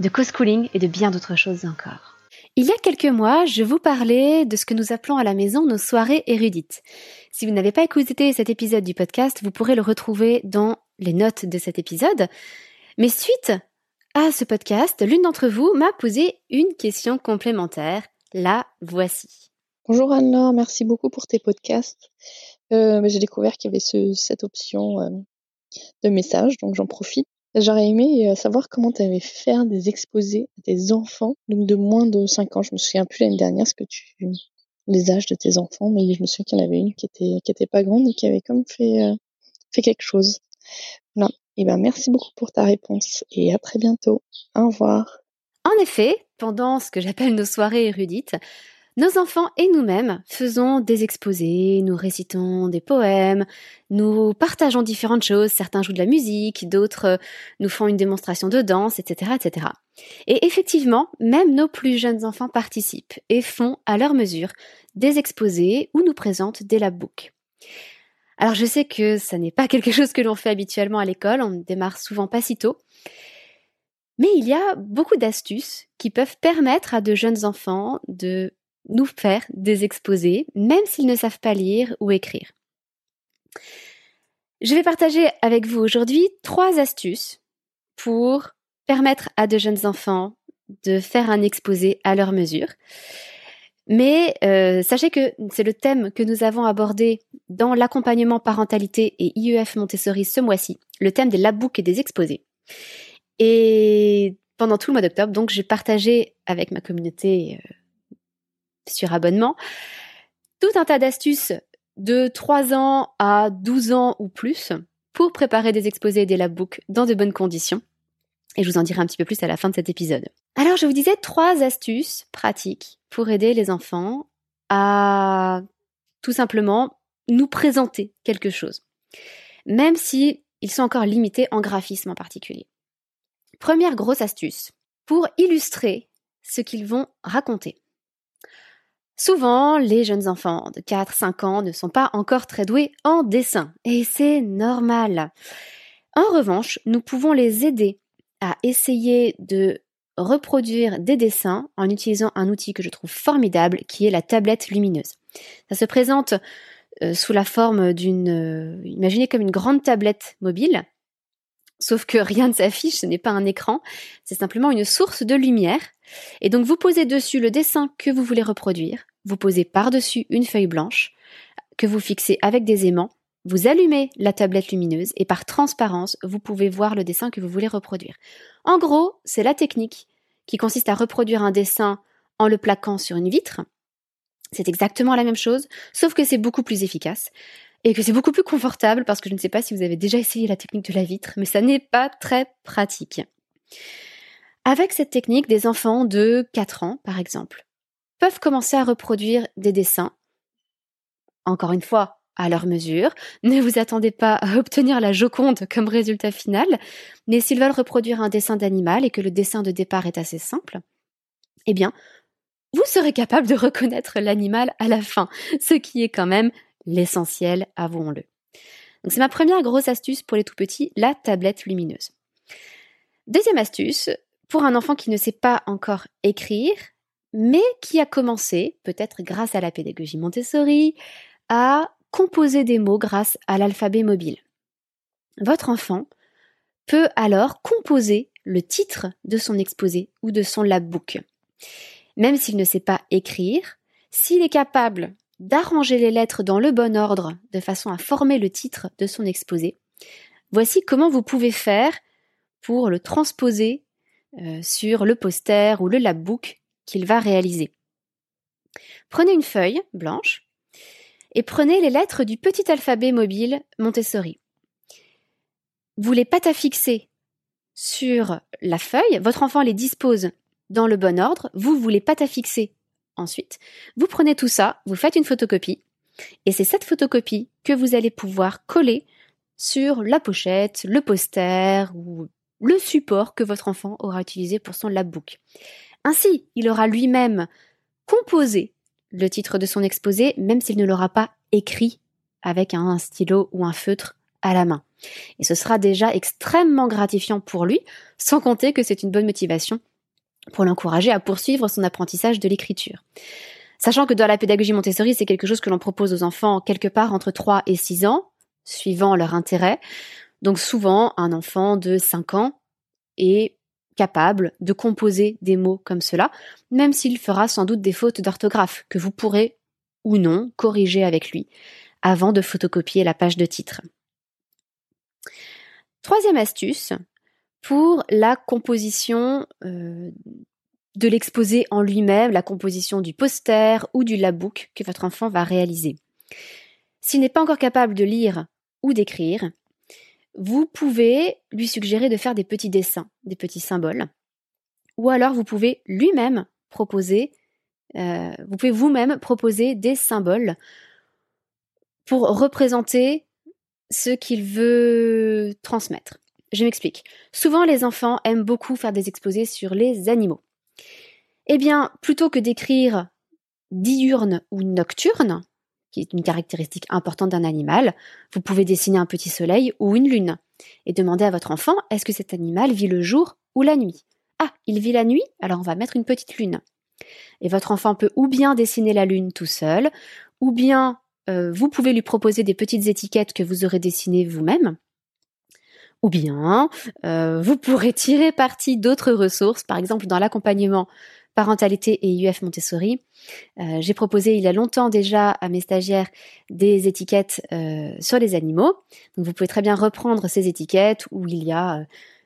de co-schooling et de bien d'autres choses encore. Il y a quelques mois, je vous parlais de ce que nous appelons à la maison nos soirées érudites. Si vous n'avez pas écouté cet épisode du podcast, vous pourrez le retrouver dans les notes de cet épisode. Mais suite à ce podcast, l'une d'entre vous m'a posé une question complémentaire. La voici. Bonjour Anne-Laure, merci beaucoup pour tes podcasts. Euh, J'ai découvert qu'il y avait cette option euh, de message, donc j'en profite. J'aurais aimé euh, savoir comment tu avais fait faire des exposés à tes enfants, donc de moins de 5 ans. Je me souviens plus l'année dernière ce que tu les âges de tes enfants, mais je me souviens qu'il y en avait une qui était qui était pas grande et qui avait comme fait euh, fait quelque chose. Voilà. Et eh ben merci beaucoup pour ta réponse et à très bientôt. Au revoir. En effet, pendant ce que j'appelle nos soirées érudites, nos enfants et nous-mêmes faisons des exposés, nous récitons des poèmes, nous partageons différentes choses, certains jouent de la musique, d'autres euh, nous font une démonstration de danse, etc., etc. Et effectivement, même nos plus jeunes enfants participent et font à leur mesure des exposés ou nous présentent des labbooks. Alors je sais que ça n'est pas quelque chose que l'on fait habituellement à l'école, on ne démarre souvent pas si tôt, mais il y a beaucoup d'astuces qui peuvent permettre à de jeunes enfants de nous faire des exposés, même s'ils ne savent pas lire ou écrire. Je vais partager avec vous aujourd'hui trois astuces pour permettre à de jeunes enfants de faire un exposé à leur mesure. Mais euh, sachez que c'est le thème que nous avons abordé dans l'accompagnement parentalité et IEF Montessori ce mois-ci, le thème des labbooks et des exposés. Et pendant tout le mois d'octobre, donc j'ai partagé avec ma communauté euh, sur abonnement. Tout un tas d'astuces de 3 ans à 12 ans ou plus pour préparer des exposés et des labbooks dans de bonnes conditions. Et je vous en dirai un petit peu plus à la fin de cet épisode. Alors je vous disais trois astuces pratiques pour aider les enfants à tout simplement nous présenter quelque chose. Même si sont encore limités en graphisme en particulier. Première grosse astuce, pour illustrer ce qu'ils vont raconter. Souvent, les jeunes enfants de 4-5 ans ne sont pas encore très doués en dessin, et c'est normal. En revanche, nous pouvons les aider à essayer de reproduire des dessins en utilisant un outil que je trouve formidable qui est la tablette lumineuse. Ça se présente euh, sous la forme d'une, euh, imaginez comme une grande tablette mobile, sauf que rien ne s'affiche, ce n'est pas un écran, c'est simplement une source de lumière. Et donc vous posez dessus le dessin que vous voulez reproduire, vous posez par-dessus une feuille blanche que vous fixez avec des aimants, vous allumez la tablette lumineuse et par transparence, vous pouvez voir le dessin que vous voulez reproduire. En gros, c'est la technique qui consiste à reproduire un dessin en le plaquant sur une vitre. C'est exactement la même chose, sauf que c'est beaucoup plus efficace et que c'est beaucoup plus confortable parce que je ne sais pas si vous avez déjà essayé la technique de la vitre, mais ça n'est pas très pratique. Avec cette technique, des enfants de 4 ans, par exemple, peuvent commencer à reproduire des dessins. Encore une fois, à leur mesure. Ne vous attendez pas à obtenir la Joconde comme résultat final, mais s'ils veulent reproduire un dessin d'animal et que le dessin de départ est assez simple, eh bien, vous serez capable de reconnaître l'animal à la fin, ce qui est quand même l'essentiel, avouons-le. Donc c'est ma première grosse astuce pour les tout petits, la tablette lumineuse. Deuxième astuce, pour un enfant qui ne sait pas encore écrire, mais qui a commencé, peut-être grâce à la pédagogie Montessori, à composer des mots grâce à l'alphabet mobile. Votre enfant peut alors composer le titre de son exposé ou de son labbook. Même s'il ne sait pas écrire, s'il est capable d'arranger les lettres dans le bon ordre de façon à former le titre de son exposé, voici comment vous pouvez faire pour le transposer euh, sur le poster ou le labbook qu'il va réaliser. Prenez une feuille blanche et prenez les lettres du petit alphabet mobile Montessori. Vous les patafixez sur la feuille, votre enfant les dispose dans le bon ordre, vous vous les patafixez ensuite. Vous prenez tout ça, vous faites une photocopie, et c'est cette photocopie que vous allez pouvoir coller sur la pochette, le poster ou le support que votre enfant aura utilisé pour son labbook. Ainsi, il aura lui-même composé le titre de son exposé, même s'il ne l'aura pas écrit avec un stylo ou un feutre à la main. Et ce sera déjà extrêmement gratifiant pour lui, sans compter que c'est une bonne motivation pour l'encourager à poursuivre son apprentissage de l'écriture. Sachant que dans la pédagogie Montessori, c'est quelque chose que l'on propose aux enfants quelque part entre 3 et 6 ans, suivant leur intérêt. Donc souvent, un enfant de 5 ans est capable de composer des mots comme cela, même s'il fera sans doute des fautes d'orthographe que vous pourrez ou non corriger avec lui avant de photocopier la page de titre. Troisième astuce, pour la composition euh, de l'exposé en lui-même, la composition du poster ou du labbook que votre enfant va réaliser. S'il n'est pas encore capable de lire ou d'écrire, vous pouvez lui suggérer de faire des petits dessins, des petits symboles, ou alors vous pouvez lui-même proposer, euh, vous pouvez vous-même proposer des symboles pour représenter ce qu'il veut transmettre. Je m'explique. Souvent, les enfants aiment beaucoup faire des exposés sur les animaux. Eh bien, plutôt que d'écrire diurne ou nocturne, qui est une caractéristique importante d'un animal, vous pouvez dessiner un petit soleil ou une lune et demander à votre enfant est-ce que cet animal vit le jour ou la nuit? Ah, il vit la nuit, alors on va mettre une petite lune. Et votre enfant peut ou bien dessiner la lune tout seul, ou bien euh, vous pouvez lui proposer des petites étiquettes que vous aurez dessinées vous-même. Ou bien, euh, vous pourrez tirer parti d'autres ressources, par exemple dans l'accompagnement parentalité et UF Montessori. Euh, j'ai proposé il y a longtemps déjà à mes stagiaires des étiquettes euh, sur les animaux. Donc vous pouvez très bien reprendre ces étiquettes où il y a euh,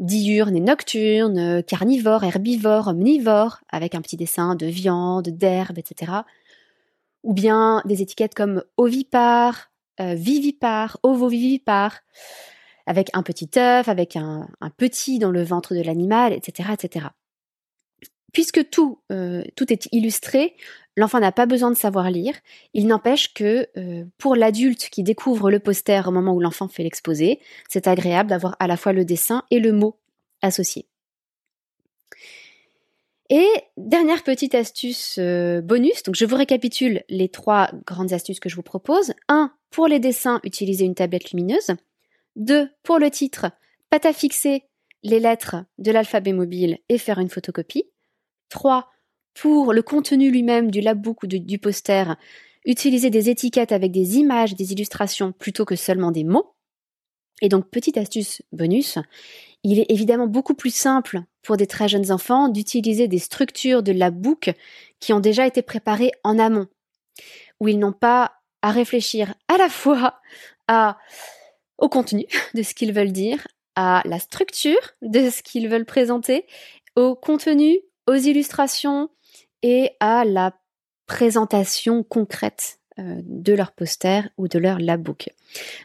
diurne et nocturne, carnivore, herbivore, omnivore, avec un petit dessin de viande, d'herbe, etc. Ou bien des étiquettes comme ovipare, vivipare, ovovivipare, avec un petit œuf, avec un, petit dans le ventre de l'animal, etc., etc puisque tout, euh, tout est illustré, l'enfant n'a pas besoin de savoir lire. Il n'empêche que euh, pour l'adulte qui découvre le poster au moment où l'enfant fait l'exposé, c'est agréable d'avoir à la fois le dessin et le mot associé. Et dernière petite astuce euh, bonus, donc je vous récapitule les trois grandes astuces que je vous propose. 1. Pour les dessins, utiliser une tablette lumineuse. 2. Pour le titre, patafixer les lettres de l'alphabet mobile et faire une photocopie. 3. Pour le contenu lui-même du labbook ou du poster, utiliser des étiquettes avec des images, des illustrations plutôt que seulement des mots. Et donc, petite astuce bonus, il est évidemment beaucoup plus simple pour des très jeunes enfants d'utiliser des structures de la book qui ont déjà été préparées en amont, où ils n'ont pas à réfléchir à la fois à, au contenu de ce qu'ils veulent dire, à la structure de ce qu'ils veulent présenter, au contenu, aux illustrations et à la présentation concrète euh, de leur poster ou de leur labbook.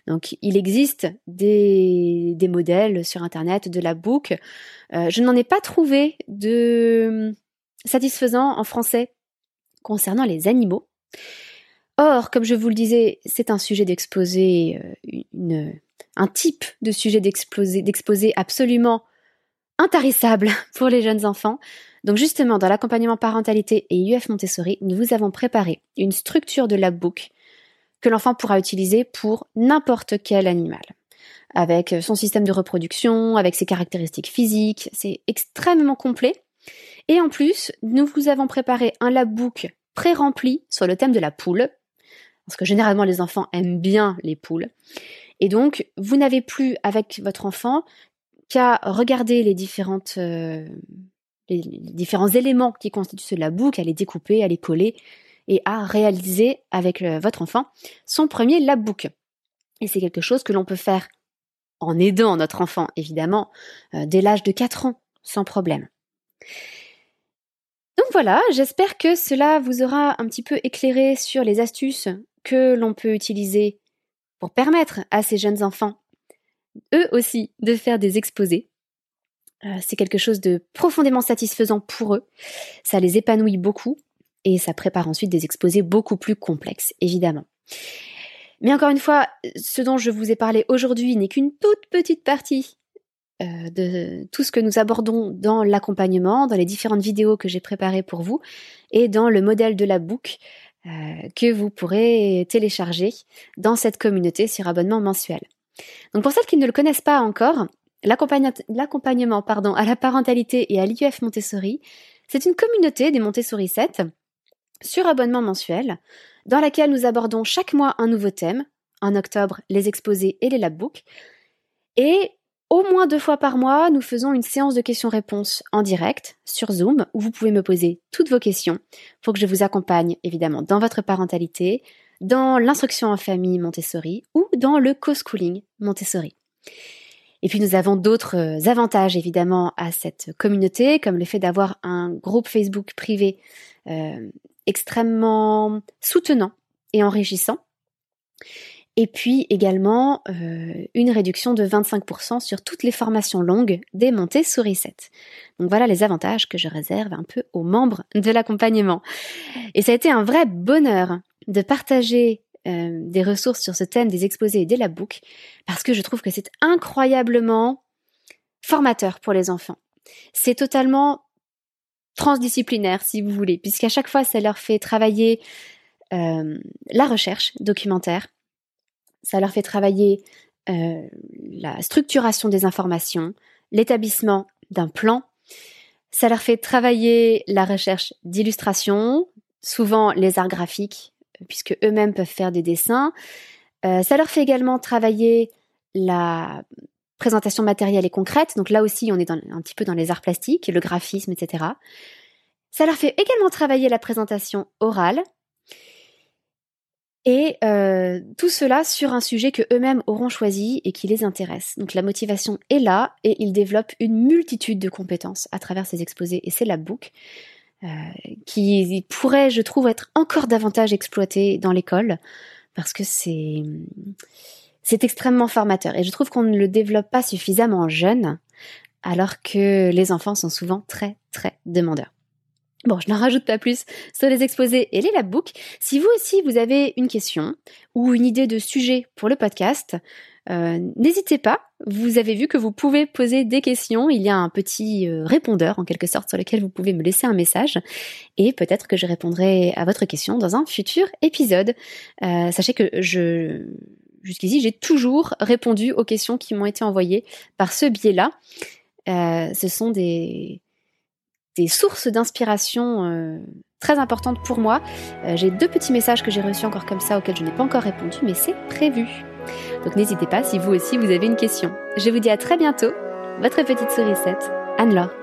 Donc il existe des, modèles sur internet de labbook. Euh, je n'en ai pas trouvé de satisfaisant en français concernant les animaux. Or, comme je vous le disais, c'est un sujet d'exposer, euh, un type de sujet d'exposer absolument intarissable pour les jeunes enfants. Donc justement, dans l'accompagnement parentalité et UF Montessori, nous vous avons préparé une structure de labbook que l'enfant pourra utiliser pour n'importe quel animal. Avec son système de reproduction, avec ses caractéristiques physiques, c'est extrêmement complet. Et en plus, nous vous avons préparé un labbook pré-rempli sur le thème de la poule, parce que généralement les enfants aiment bien les poules. Et donc, vous n'avez plus avec votre enfant qu'à regarder les différentes euh, les, différents éléments qui constituent ce labbook, à les découper, à les coller et à réaliser avec votre enfant son premier labbook. Et c'est quelque chose que l'on peut faire en aidant notre enfant, évidemment, euh, dès l'âge de 4 ans, sans problème. Donc voilà, j'espère que cela vous aura un petit peu éclairé sur les astuces que l'on peut utiliser pour permettre à ces jeunes enfants, eux aussi, de faire des exposés. Euh, c'est quelque chose de profondément satisfaisant pour eux. Ça les épanouit beaucoup et ça prépare ensuite des exposés beaucoup plus complexes, évidemment. Mais encore une fois, ce dont je vous ai parlé aujourd'hui n'est qu'une toute petite partie euh, de tout ce que nous abordons dans l'accompagnement, dans les différentes vidéos que j'ai préparées pour vous et dans le modèle de la euh, que vous pourrez télécharger dans cette communauté sur abonnement mensuel. Donc pour celles qui ne le connaissent pas encore, l'accompagnement à la parentalité et à l'IUF Montessori, c'est une communauté des Montessori 7 sur abonnement mensuel dans laquelle nous abordons chaque mois un nouveau thème. En octobre, les exposés et les labbooks. Et au moins deux fois par mois, nous faisons une séance de questions-réponses en direct sur Zoom où vous pouvez me poser toutes vos questions pour que je vous accompagne évidemment dans votre parentalité, dans l'instruction en famille Montessori ou dans le co-schooling Montessori. Et puis nous avons d'autres euh, avantages évidemment à cette communauté, comme le fait d'avoir un groupe Facebook privé euh, extrêmement soutenant et enrichissant. Et puis également euh, une réduction de 25% sur toutes les formations longues des montées souris 7. Donc voilà les avantages que je réserve un peu aux membres de l'accompagnement. Et ça a été un vrai bonheur de partager euh, des ressources sur ce thème des exposés et des labbooks parce que je trouve que c'est incroyablement formateur pour les enfants. C'est totalement transdisciplinaire si vous voulez, puisqu'à chaque fois ça leur fait travailler euh, la recherche documentaire, ça leur fait travailler euh, la structuration des informations, l'établissement d'un plan, ça leur fait travailler la recherche d'illustrations, souvent les arts graphiques, puisque eux-mêmes peuvent faire des dessins. Euh, ça leur fait également travailler la présentation matérielle et concrète. Donc là aussi, on est un petit peu dans les arts plastiques, le graphisme, etc. Ça leur fait également travailler la présentation orale. Et euh, tout cela sur un sujet que eux-mêmes auront choisi et qui les intéresse. Donc la motivation est là et ils développent une multitude de compétences à travers ces exposés et ces labbooks. Euh, qui pourrait, je trouve, être encore davantage exploité dans l'école parce que c'est c'est extrêmement formateur et je trouve qu'on ne le développe pas suffisamment jeune alors que les enfants sont souvent très très demandeurs. Bon, je n'en rajoute pas plus sur les exposés et les labbooks. Si vous aussi vous avez une question ou une idée de sujet pour le podcast, euh, n'hésitez pas, vous avez vu que vous pouvez poser des questions. Il y a un petit euh, répondeur en quelque sorte sur lequel vous pouvez me laisser un message et peut-être que je répondrai à votre question dans un futur épisode. Euh, sachez que je jusqu'ici j'ai toujours répondu aux questions qui m'ont été envoyées par ce biais-là. ce sont des des sources d'inspiration très importante pour moi. Euh, j'ai deux petits messages que j'ai reçus encore comme ça auxquels je n'ai pas encore répondu, mais c'est prévu. Donc n'hésitez pas si vous aussi vous avez une question. Je vous dis à très bientôt. Votre petite sourisette, Anne-Laure.